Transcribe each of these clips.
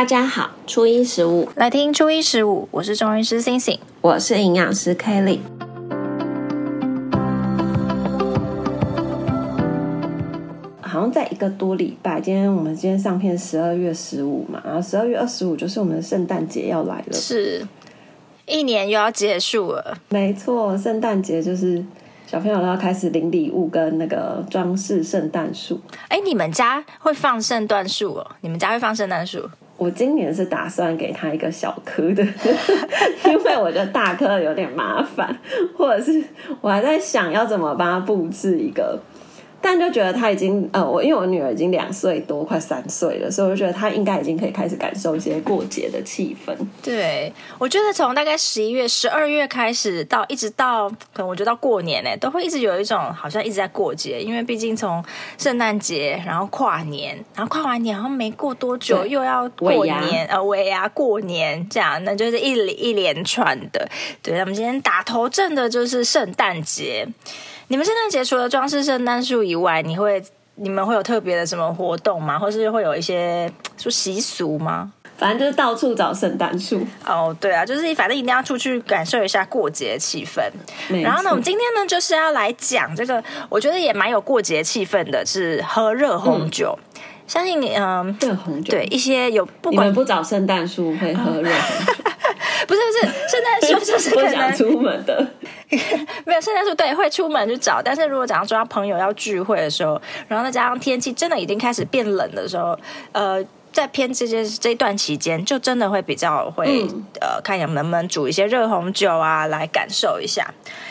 大家好，初一十五来听初一十五，我是中医师星星，我是营养师 Kelly。好像在一个多礼拜，今天我们今天上片十二月十五嘛，然后十二月二十五就是我们的圣诞节要来了，是一年又要结束了。没错，圣诞节就是小朋友都要开始领礼物跟那个装饰圣诞树。哎，你们家会放圣诞树哦？你们家会放圣诞树？我今年是打算给他一个小科的，因为我觉得大科有点麻烦，或者是我还在想要怎么帮他布置一个。但就觉得他已经呃，我因为我女儿已经两岁多，快三岁了，所以我就觉得她应该已经可以开始感受一些过节的气氛。对，我觉得从大概十一月、十二月开始到一直到可能我觉得到过年呢，都会一直有一种好像一直在过节，因为毕竟从圣诞节，然后跨年，然后跨完年好像没过多久又要过年，呃，尾牙过年这样，那就是一一连串的。对，那我们今天打头阵的就是圣诞节。你们圣诞节除了装饰圣诞树以外，你会你们会有特别的什么活动吗？或是会有一些说习俗吗？反正就是到处找圣诞树。哦，对啊，就是反正一定要出去感受一下过节气氛。然后呢，我们今天呢就是要来讲这个，我觉得也蛮有过节气氛的，是喝热红酒。嗯、相信你，嗯，热红酒，对一些有不管，不找圣诞树会喝热红酒。嗯 不是不是，圣诞树就是可能出门的，没有圣诞树对会出门去找，但是如果假如说朋友要聚会的时候，然后再加上天气真的已经开始变冷的时候，呃。在偏这些这一段期间，就真的会比较会、嗯、呃，看你们能不能煮一些热红酒啊，来感受一下。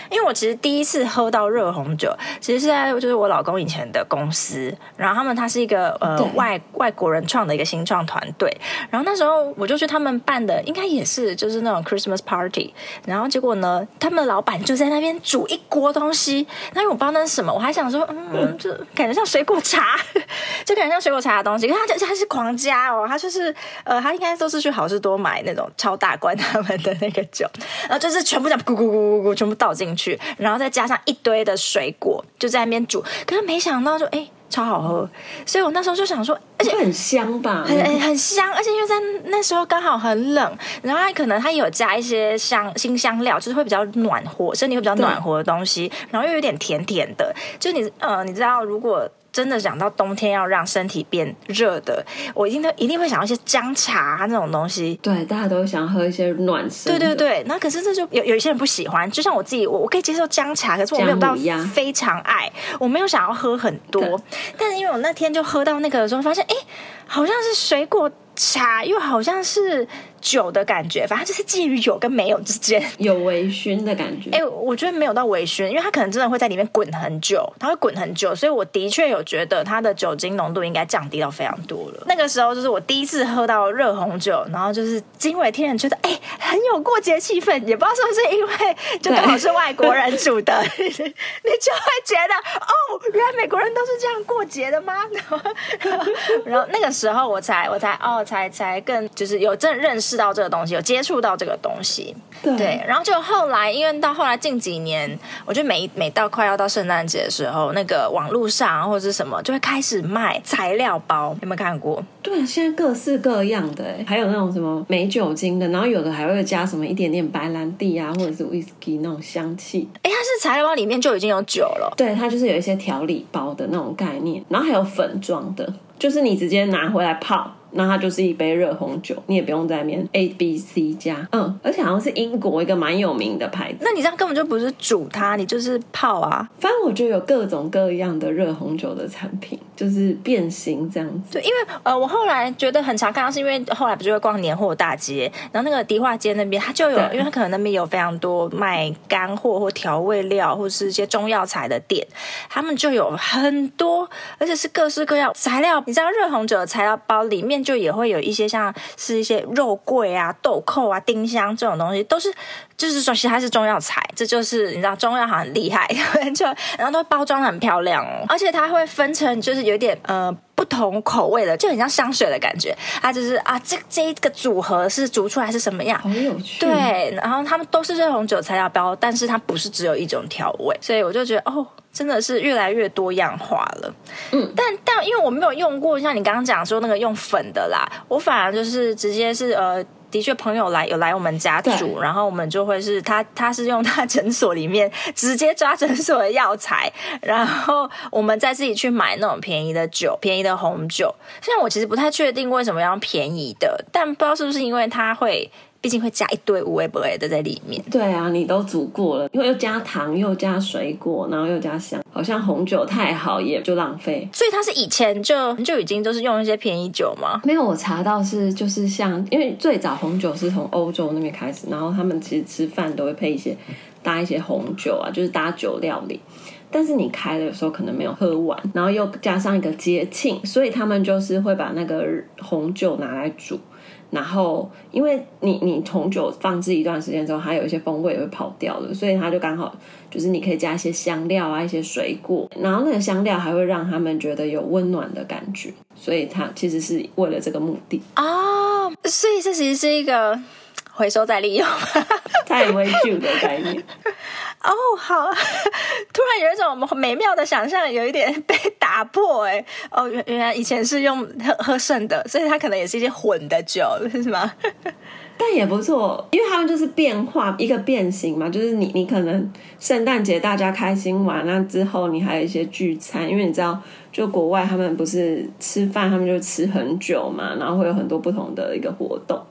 因为我其实第一次喝到热红酒，其实是在就是我老公以前的公司，然后他们他是一个呃外外国人创的一个新创团队，然后那时候我就去他们办的，应该也是就是那种 Christmas party，然后结果呢，他们的老板就在那边煮一锅东西，那因为我不知道那是什么，我还想说，嗯，就感觉像水果茶，就感觉像水果茶的东西，可是他就他是狂加。家哦，他就是呃，他应该都是去好事多买那种超大罐他们的那个酒，然后就是全部这样咕咕咕咕咕全部倒进去，然后再加上一堆的水果，就在那边煮。可是没想到就哎，超好喝，所以我那时候就想说，而且很香吧，很很香，而且因为在那时候刚好很冷，然后它可能它有加一些香新香料，就是会比较暖和，身体会比较暖和的东西，然后又有点甜甜的，就你呃，你知道如果。真的讲到冬天要让身体变热的，我一定都一定会想要一些姜茶那种东西。对，大家都想喝一些暖身。对对对，那可是这就有有一些人不喜欢，就像我自己，我我可以接受姜茶，可是我没有到非常爱，我没有想要喝很多。但是因为我那天就喝到那个的时候，发现哎，好像是水果茶，又好像是。酒的感觉，反正就是介于有跟没有之间，有微醺的感觉。哎、欸，我觉得没有到微醺，因为它可能真的会在里面滚很久，它会滚很久，所以我的确有觉得它的酒精浓度应该降低到非常多了。那个时候就是我第一次喝到热红酒，然后就是惊为天人，觉得哎、欸、很有过节气氛，也不知道是不是因为就刚好是外国人煮的，你就会觉得哦，原来美国人都是这样过节的吗？然后，然后那个时候我才我才哦才才更就是有正认识。到这个东西，有接触到这个东西，对，对，然后就后来，因为到后来近几年，我觉得每每到快要到圣诞节的时候，那个网络上或者是什么，就会开始卖材料包，有没有看过？对，现在各式各样的，还有那种什么没酒精的，然后有的还会加什么一点点白兰地啊，或者是 whisky 那种香气。哎，它是材料包里面就已经有酒了，对，它就是有一些调理包的那种概念，然后还有粉装的，就是你直接拿回来泡。那它就是一杯热红酒，你也不用在那边 A B C 加，嗯，而且好像是英国一个蛮有名的牌子。那你这样根本就不是煮它，你就是泡啊。反正我觉得有各种各样的热红酒的产品，就是变形这样子。对，因为呃，我后来觉得很常看到，是因为后来不就会逛年货大街，然后那个迪化街那边它就有，因为它可能那边有非常多卖干货或调味料或是一些中药材的店，他们就有很多，而且是各式各样材料。你知道热红酒的材料包里面。就也会有一些像是一些肉桂啊、豆蔻啊、丁香这种东西，都是就是说其实它是中药材，这就是你知道中药好很厉害，就然后都包装很漂亮哦，而且它会分成就是有点呃不同口味的，就很像香水的感觉。它，就是啊，这这一个组合是煮出来是什么样？好有趣。对，然后他们都是热红酒材料包，但是它不是只有一种调味，所以我就觉得哦，真的是越来越多样化了。嗯，但但因为我没有用过，像你刚刚讲说那个用粉的啦，我反而就是直接是呃。的确，朋友来有来我们家煮，然后我们就会是他，他是用他诊所里面直接抓诊所的药材，然后我们再自己去买那种便宜的酒，便宜的红酒。虽然我其实不太确定为什么要便宜的，但不知道是不是因为它会。毕竟会加一堆五味不味的在里面。对啊，你都煮过了，因为又加糖，又加水果，然后又加香，好像红酒太好也就浪费。所以他是以前就就已经都是用一些便宜酒吗？没有，我查到是就是像，因为最早红酒是从欧洲那边开始，然后他们其实吃饭都会配一些搭一些红酒啊，就是搭酒料理。但是你开的有时候可能没有喝完，然后又加上一个节庆，所以他们就是会把那个红酒拿来煮。然后，因为你你红酒放置一段时间之后，它有一些风味也会跑掉了，所以它就刚好就是你可以加一些香料啊，一些水果，然后那个香料还会让他们觉得有温暖的感觉，所以它其实是为了这个目的哦，所以这其实是一个回收再利用，太微旧的概念。哦，好，突然有一种美妙的想象，有一点被打破哎。哦，原原来以前是用喝喝剩的，所以它可能也是一些混的酒，是吗？但也不错，因为他们就是变化一个变形嘛，就是你你可能圣诞节大家开心玩，那之后你还有一些聚餐，因为你知道，就国外他们不是吃饭，他们就吃很久嘛，然后会有很多不同的一个活动，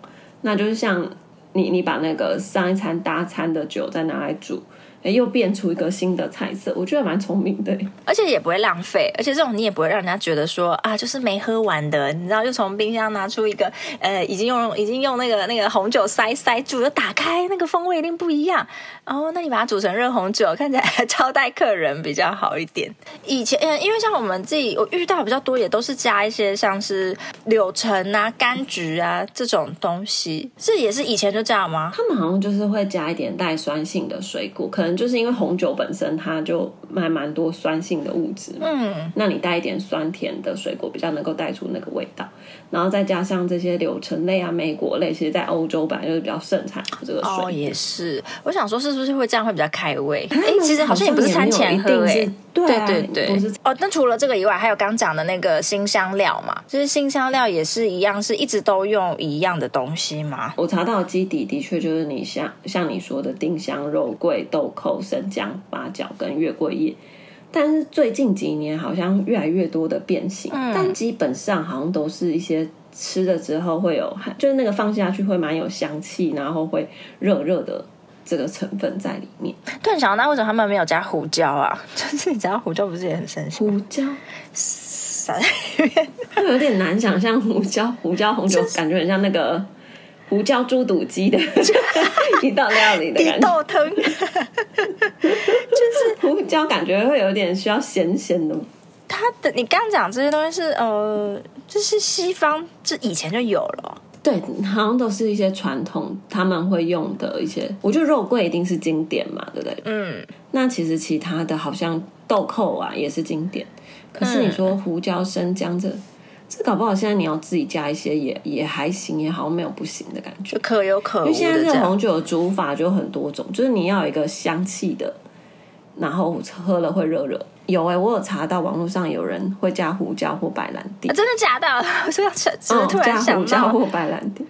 那就是像你你把那个上一餐搭餐的酒再拿来煮。哎，又变出一个新的菜色，我觉得蛮聪明的，而且也不会浪费，而且这种你也不会让人家觉得说啊，就是没喝完的，你知道，就从冰箱拿出一个，呃，已经用已经用那个那个红酒塞塞住了，打开那个风味一定不一样。哦，那你把它煮成热红酒，看起来招待客人比较好一点。以前，嗯，因为像我们自己，我遇到比较多，也都是加一些像是柳橙啊、柑橘啊这种东西，这也是以前就这样吗？他们好像就是会加一点带酸性的水果，可能。就是因为红酒本身它就卖蛮多酸性的物质嘛，嗯，那你带一点酸甜的水果，比较能够带出那个味道，然后再加上这些柳橙类啊、莓果类，其实在欧洲本来就是比较盛产的这个水果。哦，也是，我想说是不是会这样会比较开胃？哎，其实好像也不是餐前喝，哎，对啊，对对对。哦，那除了这个以外，还有刚讲的那个新香料嘛，就是新香料也是一样，是一直都用一样的东西吗？我查到基底的确就是你像像你说的丁香、肉桂、豆蔻、生姜、八角跟月桂叶，但是最近几年好像越来越多的变形，嗯、但基本上好像都是一些吃了之后会有，就是那个放下去会蛮有香气，然后会热热的这个成分在里面。突然想到，那为什么他们没有加胡椒啊？就是你知道胡椒不是也很神奇？胡椒撒在里面，有点难想象胡椒胡椒红酒，感觉很像那个。胡椒猪肚鸡的 一道料理的感觉，豆汤，就是胡椒，感觉会有点需要咸咸的。它的你刚讲这些东西是呃，就是西方这以前就有了，对，好像都是一些传统他们会用的一些。我觉得肉桂一定是经典嘛，对不对？嗯，那其实其他的好像豆蔻啊也是经典，可是你说胡椒、生姜这。这搞不好现在你要自己加一些也也还行，也好像没有不行的感觉，可有可无。因为现在热红酒的煮法就很多种，就是你要有一个香气的，然后喝了会热热。有哎、欸，我有查到网络上有人会加胡椒或白兰地，啊、真的假的？我说要吃，突然想加胡椒或白兰地。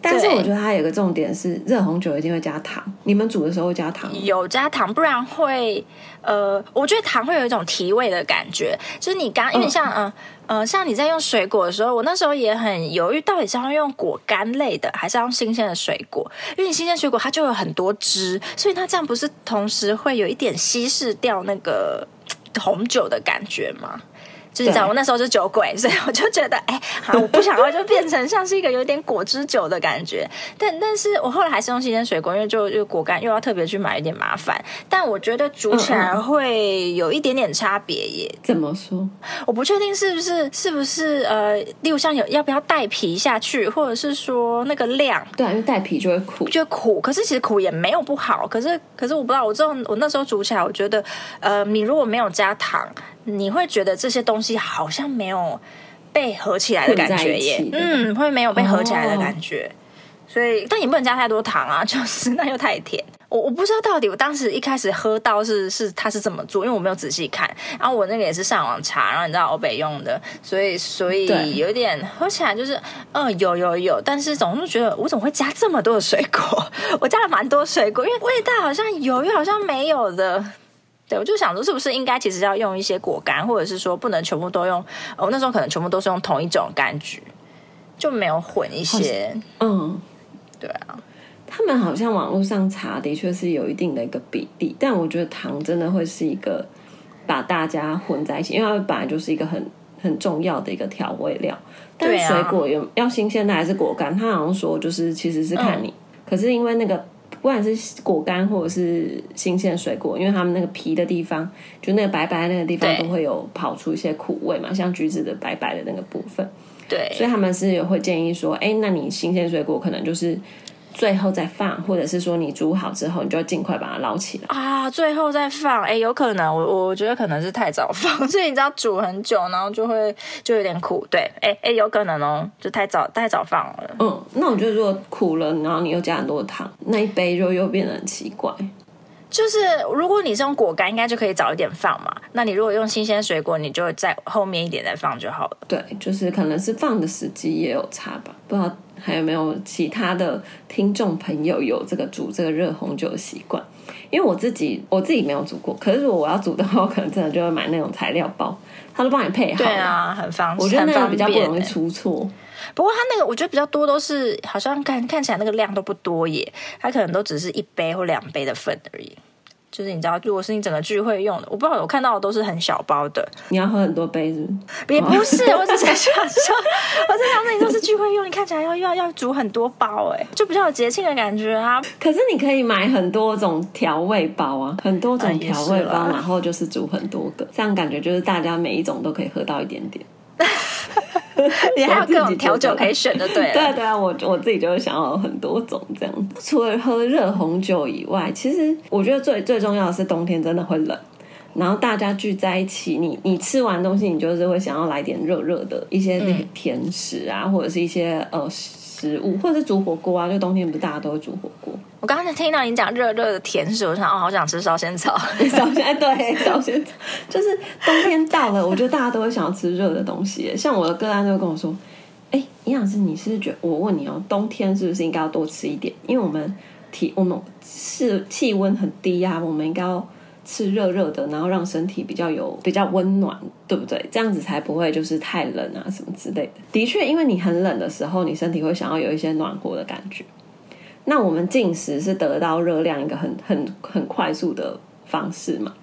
但是我觉得它有个重点是，热红酒一定会加糖。你们煮的时候会加糖？有加糖，不然会呃，我觉得糖会有一种提味的感觉。就是你刚因为像嗯、呃呃，像你在用水果的时候，我那时候也很犹豫，到底是要用果干类的，还是要用新鲜的水果？因为你新鲜水果它就有很多汁，所以它这样不是同时会有一点稀释掉那个红酒的感觉吗？就是讲我那时候是酒鬼，所以我就觉得，哎，好，我不想要就变成像是一个有点果汁酒的感觉。但但是我后来还是用新鲜水果，因为就就果干又要特别去买，有点麻烦。但我觉得煮起来会有一点点差别耶。怎么说？我不确定是不是是不是呃，例如像有要不要带皮下去，或者是说那个量？对，啊因为带皮就会苦，就苦。可是其实苦也没有不好。可是可是我不知道，我这种我那时候煮起来，我觉得呃，你如果没有加糖。你会觉得这些东西好像没有被合起来的感觉耶，嗯，会没有被合起来的感觉。哦、所以，但也不能加太多糖啊，就是那又太甜。我我不知道到底我当时一开始喝到是是他是怎么做，因为我没有仔细看。然后我那个也是上网查，然后你知道欧北用的，所以所以有点喝起来就是嗯有有有，但是总是觉得我怎么会加这么多的水果？我加了蛮多水果，因为味道好像有又好像没有的。对，我就想说是不是应该其实要用一些果干，或者是说不能全部都用？我那时候可能全部都是用同一种柑橘，就没有混一些。嗯，对啊。他们好像网络上查的确是有一定的一个比例，但我觉得糖真的会是一个把大家混在一起，因为它本来就是一个很很重要的一个调味料。但是水果有要新鲜的还是果干？他好像说就是其实是看你，嗯、可是因为那个不管是果干或者是新鲜水果，因为他们那个皮的地方，就那个白白的那个地方都会有跑出一些苦味嘛，像橘子的白白的那个部分。对，所以他们是会建议说，哎，那你新鲜水果可能就是。最后再放，或者是说你煮好之后，你就尽快把它捞起来啊！最后再放，哎，有可能，我我觉得可能是太早放，所以你知道煮很久，然后就会就有点苦。对，哎哎，有可能哦，就太早太早放了。嗯，那我觉得如果苦了，然后你又加很多糖，那一杯就又变得很奇怪。就是如果你是用果干，应该就可以早一点放嘛。那你如果用新鲜水果，你就在后面一点再放就好了。对，就是可能是放的时机也有差吧。不知道还有没有其他的听众朋友有这个煮这个热红酒的习惯？因为我自己我自己没有煮过，可是如果我要煮的话，我可能真的就会买那种材料包，他都帮你配好。对啊，很方便。我觉得那个比较不容易出错。不过他那个我觉得比较多都是好像看看起来那个量都不多耶，他可能都只是一杯或两杯的份而已。就是你知道，如果是你整个聚会用的，我不知道我看到的都是很小包的。你要喝很多杯子？也不是，我只是想说，我在想，那你都是聚会用，你看起来要要要煮很多包，哎，就比较有节庆的感觉啊。可是你可以买很多种调味包啊，很多种调味包，然后就是煮很多个，这样感觉就是大家每一种都可以喝到一点点。你还有各种调酒可以选的，对？对对啊，我我自己就会想要很多种这样。除了喝热红酒以外，其实我觉得最最重要的是冬天真的会冷，然后大家聚在一起，你你吃完东西，你就是会想要来点热热的一些那甜食啊，嗯、或者是一些呃。食物，或者是煮火锅啊，就冬天不是大家都会煮火锅。我刚才听到你讲热热的甜食，我想哦，好想吃烧仙草。烧仙对烧仙草，就是冬天到了，我觉得大家都会想要吃热的东西。像我的个案就会跟我说：“哎，营养师，你是不是觉得？我问你哦，冬天是不是应该要多吃一点？因为我们体我们是气温很低啊，我们应该要。”吃热热的，然后让身体比较有比较温暖，对不对？这样子才不会就是太冷啊什么之类的。的确，因为你很冷的时候，你身体会想要有一些暖和的感觉。那我们进食是得到热量一个很很很快速的方式嘛？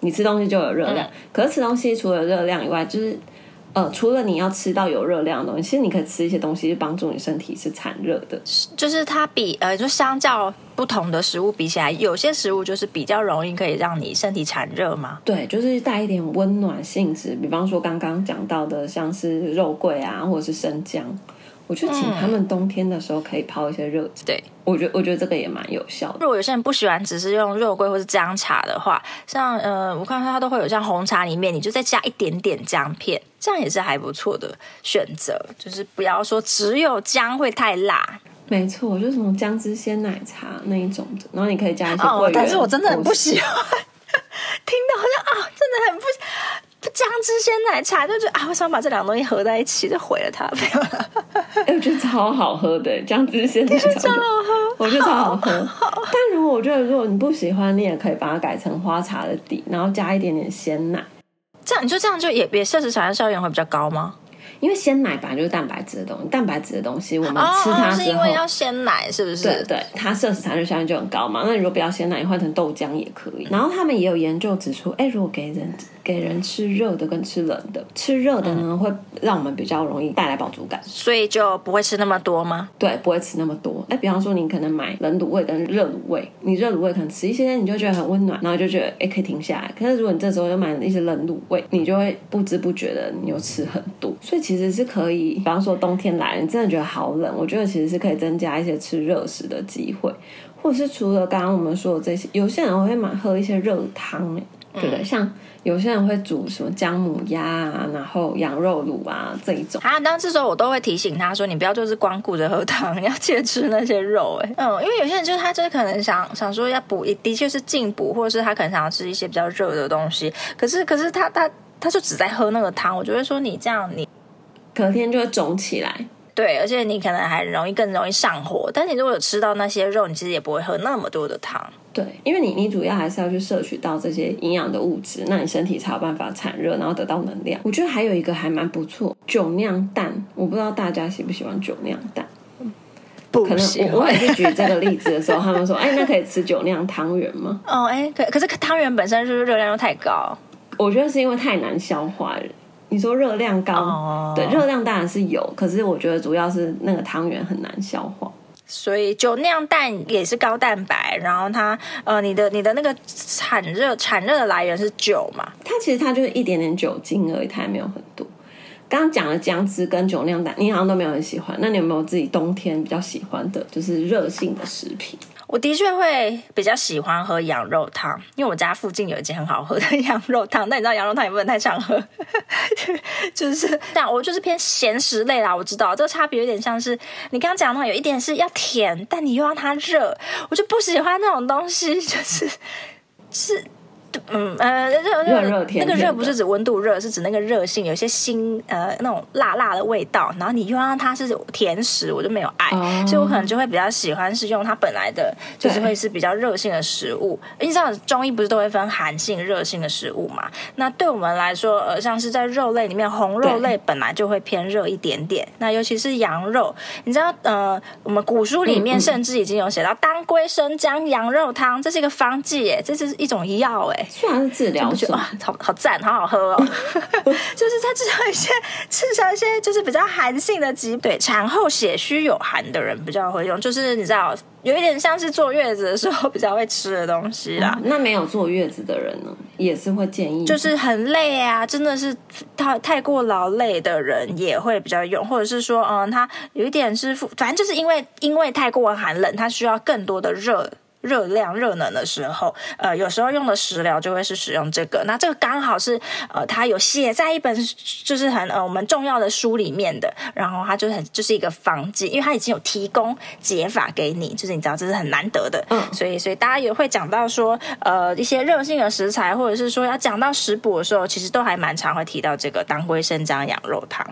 你吃东西就有热量，嗯、可是吃东西除了热量以外，就是。呃，除了你要吃到有热量的东西，其实你可以吃一些东西，帮助你身体是产热的。就是它比呃，就相较不同的食物比起来，有些食物就是比较容易可以让你身体产热嘛？对，就是带一点温暖性质。比方说刚刚讲到的，像是肉桂啊，或者是生姜。我就请他们冬天的时候可以泡一些热酒。对，我觉得我觉得这个也蛮有效的。如果有些人不喜欢只是用肉桂或是姜茶的话，像呃，我看到它都会有像红茶里面，你就再加一点点姜片，这样也是还不错的选择。就是不要说只有姜会太辣。没错，就是什么姜汁鲜奶茶那一种的，然后你可以加一些桂圆。哦，但是我真的很不喜欢，听到好像啊，真的很不。姜汁鲜奶茶就觉得啊，我想把这两个东西合在一起，就毁了它。哎，我觉得超好喝的姜汁鲜奶茶，超好喝，我觉得超好喝。好好，但如果我觉得如果你不喜欢，你也可以把它改成花茶的底，然后加一点点鲜奶。这样你就这样就也也摄食产生效应会比较高吗？因为鲜奶本来就是蛋白质的东西，蛋白质的东西我们吃它之后，哦、是因为要鲜奶是不是？对对，它摄食产生效应就很高嘛。那你如果不要鲜奶，你换成豆浆也可以。然后他们也有研究指出，哎，如果给人给人吃热的跟吃冷的，吃热的呢、嗯、会让我们比较容易带来饱足感，所以就不会吃那么多吗？对，不会吃那么多。哎，比方说你可能买冷卤味跟热卤味，你热卤味可能吃一些，你就觉得很温暖，然后就觉得哎可以停下来。可是如果你这时候又买了一些冷卤味，你就会不知不觉的你又吃很多，所以其实是可以。比方说冬天来了，你真的觉得好冷，我觉得其实是可以增加一些吃热食的机会，或者是除了刚刚我们说的这些，有些人会买喝一些热汤，对不对？像有些人会煮什么姜母鸭啊，然后羊肉卤啊这一种。啊，当这时候我都会提醒他说：“你不要就是光顾着喝汤，要记得吃那些肉。”哎，嗯，因为有些人就是他就是可能想想说要补，的确是进补，或者是他可能想要吃一些比较热的东西。可是，可是他他他就只在喝那个汤，我就会说你这样你隔天就会肿起来。对，而且你可能还容易更容易上火。但你如果有吃到那些肉，你其实也不会喝那么多的汤。对，因为你你主要还是要去摄取到这些营养的物质，那你身体才有办法产热，然后得到能量。我觉得还有一个还蛮不错，酒酿蛋。我不知道大家喜不喜欢酒酿蛋。可能我我也是举这个例子的时候，他们说：“哎，那可以吃酒酿汤圆吗？”哦，哎，可可是汤圆本身是不是热量又太高？我觉得是因为太难消化了。你说热量高，oh. 对，热量当然是有，可是我觉得主要是那个汤圆很难消化。所以酒酿蛋也是高蛋白，然后它呃，你的你的那个产热产热的来源是酒嘛？它其实它就是一点点酒精而已，它也没有很多。刚刚讲的姜汁跟酒酿蛋，你好像都没有很喜欢。那你有没有自己冬天比较喜欢的，就是热性的食品？我的确会比较喜欢喝羊肉汤，因为我家附近有一间很好喝的羊肉汤。但你知道羊肉汤也不能太常喝，就是但我就是偏咸食类啦。我知道这个差别有点像是你刚刚讲的话，有一点是要甜，但你又让它热，我就不喜欢那种东西，就是是。嗯呃热热热那个热不是指温度热，是指那个热性，有些辛呃那种辣辣的味道，然后你又让它是甜食，我就没有爱，哦、所以我可能就会比较喜欢是用它本来的，就是会是比较热性的食物。你知道中医不是都会分寒性、热性的食物嘛？那对我们来说，呃，像是在肉类里面，红肉类本来就会偏热一点点。那尤其是羊肉，你知道呃，我们古书里面甚至已经有写到当归生姜羊肉汤，这是一个方剂耶，这是一种药哎。虽然是治疗，是吧？好好赞，好好喝哦。就是它治疗一些，治疗一些就是比较寒性的疾病。对，产后血虚有寒的人比较会用，就是你知道，有一点像是坐月子的时候比较会吃的东西啦。嗯、那没有坐月子的人呢，也是会建议，就是很累啊，真的是太太过劳累的人也会比较用，或者是说，嗯，他有一点是，反正就是因为因为太过寒冷，他需要更多的热。热量、热能的时候，呃，有时候用的食疗就会是使用这个。那这个刚好是，呃，它有写在一本就是很呃我们重要的书里面的。然后它就很就是一个方剂，因为它已经有提供解法给你，就是你知道这是很难得的。嗯，所以所以大家也会讲到说，呃，一些热性的食材，或者是说要讲到食补的时候，其实都还蛮常会提到这个当归生姜羊肉汤。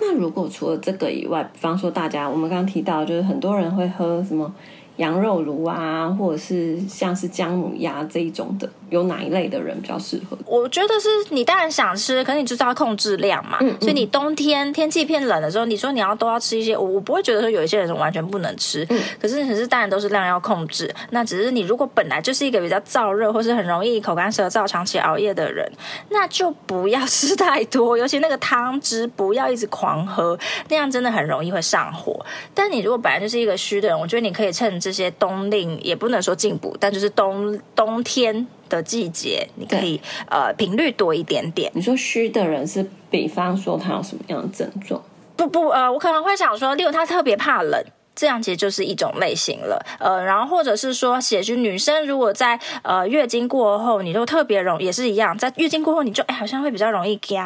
那如果除了这个以外，比方说大家我们刚刚提到，就是很多人会喝什么？羊肉炉啊，或者是像是姜母鸭这一种的，有哪一类的人比较适合？我觉得是你当然想吃，可是你知道控制量嘛。嗯嗯。所以你冬天天气偏冷的时候，你说你要都要吃一些，我我不会觉得说有一些人完全不能吃。嗯。可是可是当然都是量要控制。那只是你如果本来就是一个比较燥热或是很容易口干舌燥、长期熬夜的人，那就不要吃太多，尤其那个汤汁不要一直狂喝，那样真的很容易会上火。但你如果本来就是一个虚的人，我觉得你可以趁。这些冬令也不能说进补，但就是冬冬天的季节，你可以呃频率多一点点。你说虚的人是，比方说他有什么样的症状？不不呃，我可能会想说，例如他特别怕冷，这样其实就是一种类型了。呃，然后或者是说血虚女生，如果在呃月经过后，你就特别容易也是一样，在月经过后你就哎好像会比较容易惊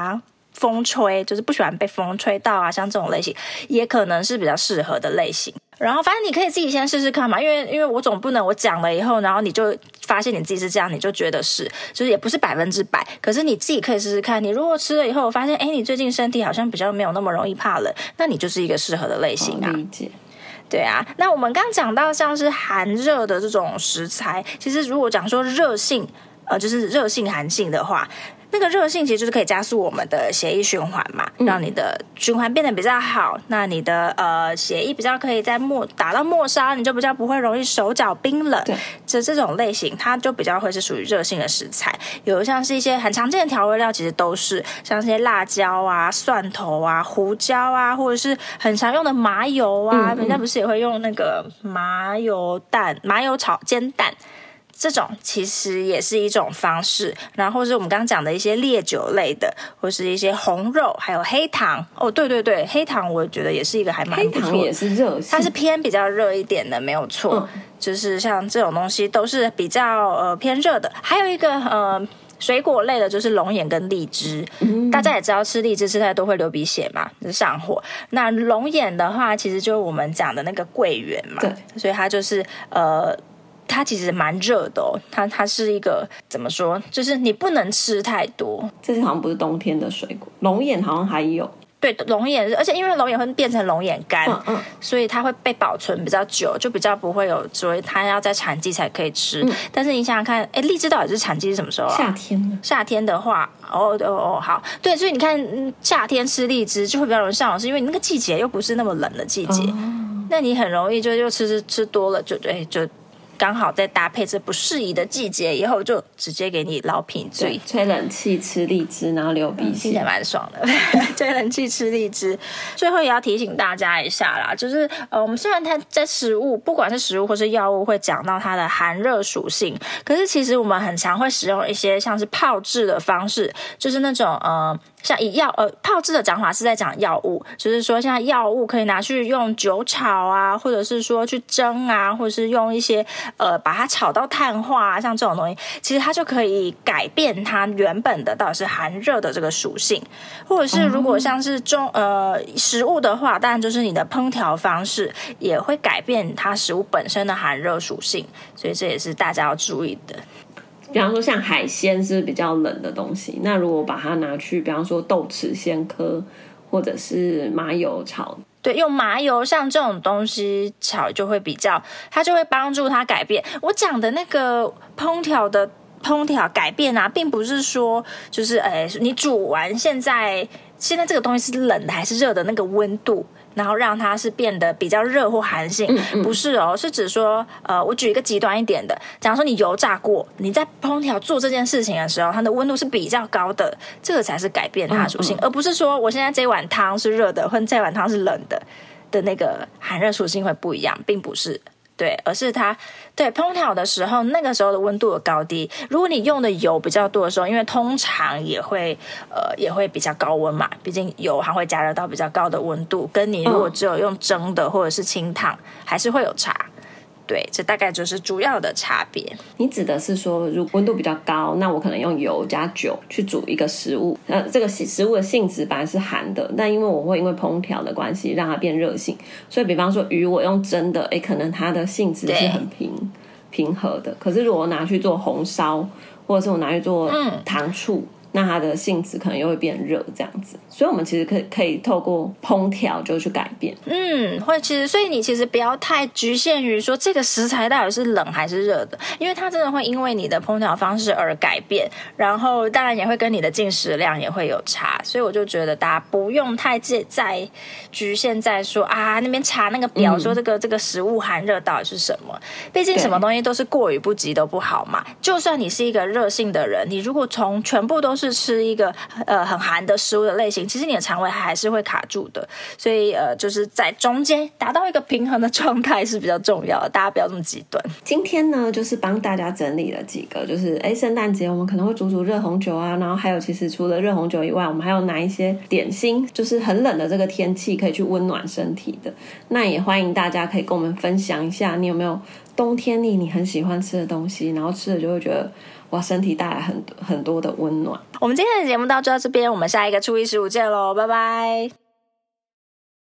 风吹，就是不喜欢被风吹到啊，像这种类型也可能是比较适合的类型。然后，反正你可以自己先试试看嘛，因为因为我总不能我讲了以后，然后你就发现你自己是这样，你就觉得是，就是也不是百分之百。可是你自己可以试试看，你如果吃了以后，我发现哎，你最近身体好像比较没有那么容易怕冷，那你就是一个适合的类型啊。理解。对啊，那我们刚讲到像是寒热的这种食材，其实如果讲说热性，呃，就是热性寒性的话。那个热性其实就是可以加速我们的血液循环嘛，让你的循环变得比较好。那你的呃血液比较可以在末打到末梢，你就比较不会容易手脚冰冷。对，这这种类型，它就比较会是属于热性的食材。有像是一些很常见的调味料，其实都是像一些辣椒啊、蒜头啊、胡椒啊，或者是很常用的麻油啊。人家不是也会用那个麻油蛋、麻油炒煎蛋。这种其实也是一种方式，然后是我们刚刚讲的一些烈酒类的，或是一些红肉，还有黑糖。哦，对对对，黑糖我觉得也是一个还蛮不错。黑糖也是热，它是偏比较热一点的，没有错。嗯、就是像这种东西都是比较呃偏热的。还有一个呃水果类的就是龙眼跟荔枝。嗯、大家也知道吃荔枝吃太多会流鼻血嘛，就是上火。那龙眼的话，其实就是我们讲的那个桂圆嘛，对，所以它就是呃。它其实蛮热的哦，它它是一个怎么说？就是你不能吃太多。这些好像不是冬天的水果，龙眼好像还有。对，龙眼，而且因为龙眼会变成龙眼干，嗯嗯，所以它会被保存比较久，就比较不会有，所以它要在产季才可以吃。嗯、但是你想想看，哎，荔枝到底是产季是什么时候啊？夏天。夏天的话，哦哦哦，好，对，所以你看，夏天吃荔枝就会比较容易上火，是因为你那个季节又不是那么冷的季节，哦、那你很容易就又吃吃吃多了，就对就。刚好在搭配这不适宜的季节，以后就直接给你老品醉，吹冷气吃荔枝，然后流鼻血，也蛮爽的。吹冷气吃荔枝，最后也要提醒大家一下啦，就是呃，我们虽然它在食物，不管是食物或是药物，会讲到它的寒热属性，可是其实我们很常会使用一些像是泡制的方式，就是那种呃。像以药呃炮制的讲法是在讲药物，就是说像药物可以拿去用酒炒啊，或者是说去蒸啊，或者是用一些呃把它炒到碳化啊，像这种东西，其实它就可以改变它原本的到底是寒热的这个属性，或者是如果像是中呃食物的话，当然就是你的烹调方式也会改变它食物本身的寒热属性，所以这也是大家要注意的。比方说，像海鲜是比较冷的东西，那如果把它拿去，比方说豆豉鲜科，或者是麻油炒，对，用麻油像这种东西炒就会比较，它就会帮助它改变。我讲的那个烹调的烹调改变啊，并不是说就是哎，你煮完现在现在这个东西是冷的还是热的那个温度。然后让它是变得比较热或寒性，嗯嗯、不是哦，是指说，呃，我举一个极端一点的，假如说你油炸过，你在烹调做这件事情的时候，它的温度是比较高的，这个才是改变它的属性，而不是说我现在这碗汤是热的，或者这碗汤是冷的的那个寒热属性会不一样，并不是。对，而是它对烹调的时候，那个时候的温度的高低。如果你用的油比较多的时候，因为通常也会呃也会比较高温嘛，毕竟油还会加热到比较高的温度，跟你如果只有用蒸的或者是清汤，还是会有差。对，这大概就是主要的差别。你指的是说，如果温度比较高，那我可能用油加酒去煮一个食物，那这个食物的性质本来是寒的，但因为我会因为烹调的关系让它变热性，所以比方说鱼，我用蒸的，哎，可能它的性质是很平平和的。可是如果我拿去做红烧，或者是我拿去做糖醋。嗯那它的性质可能又会变热，这样子，所以我们其实可以可以透过烹调就去改变，嗯，或者其实，所以你其实不要太局限于说这个食材到底是冷还是热的，因为它真的会因为你的烹调方式而改变，然后当然也会跟你的进食量也会有差，所以我就觉得大家不用太介在局限在说啊那边查那个表说这个、嗯、这个食物寒热到底是什么，毕竟什么东西都是过于不及都不好嘛，就算你是一个热性的人，你如果从全部都是是吃一个呃很寒的食物的类型，其实你的肠胃还是会卡住的，所以呃就是在中间达到一个平衡的状态是比较重要的，大家不要这么极端。今天呢，就是帮大家整理了几个，就是哎圣诞节我们可能会煮煮热红酒啊，然后还有其实除了热红酒以外，我们还有哪一些点心，就是很冷的这个天气可以去温暖身体的。那也欢迎大家可以跟我们分享一下，你有没有冬天里你很喜欢吃的东西，然后吃了就会觉得。哇，身体带来很多很多的温暖。我们今天的节目到就到这边，我们下一个初一十五见喽，拜拜。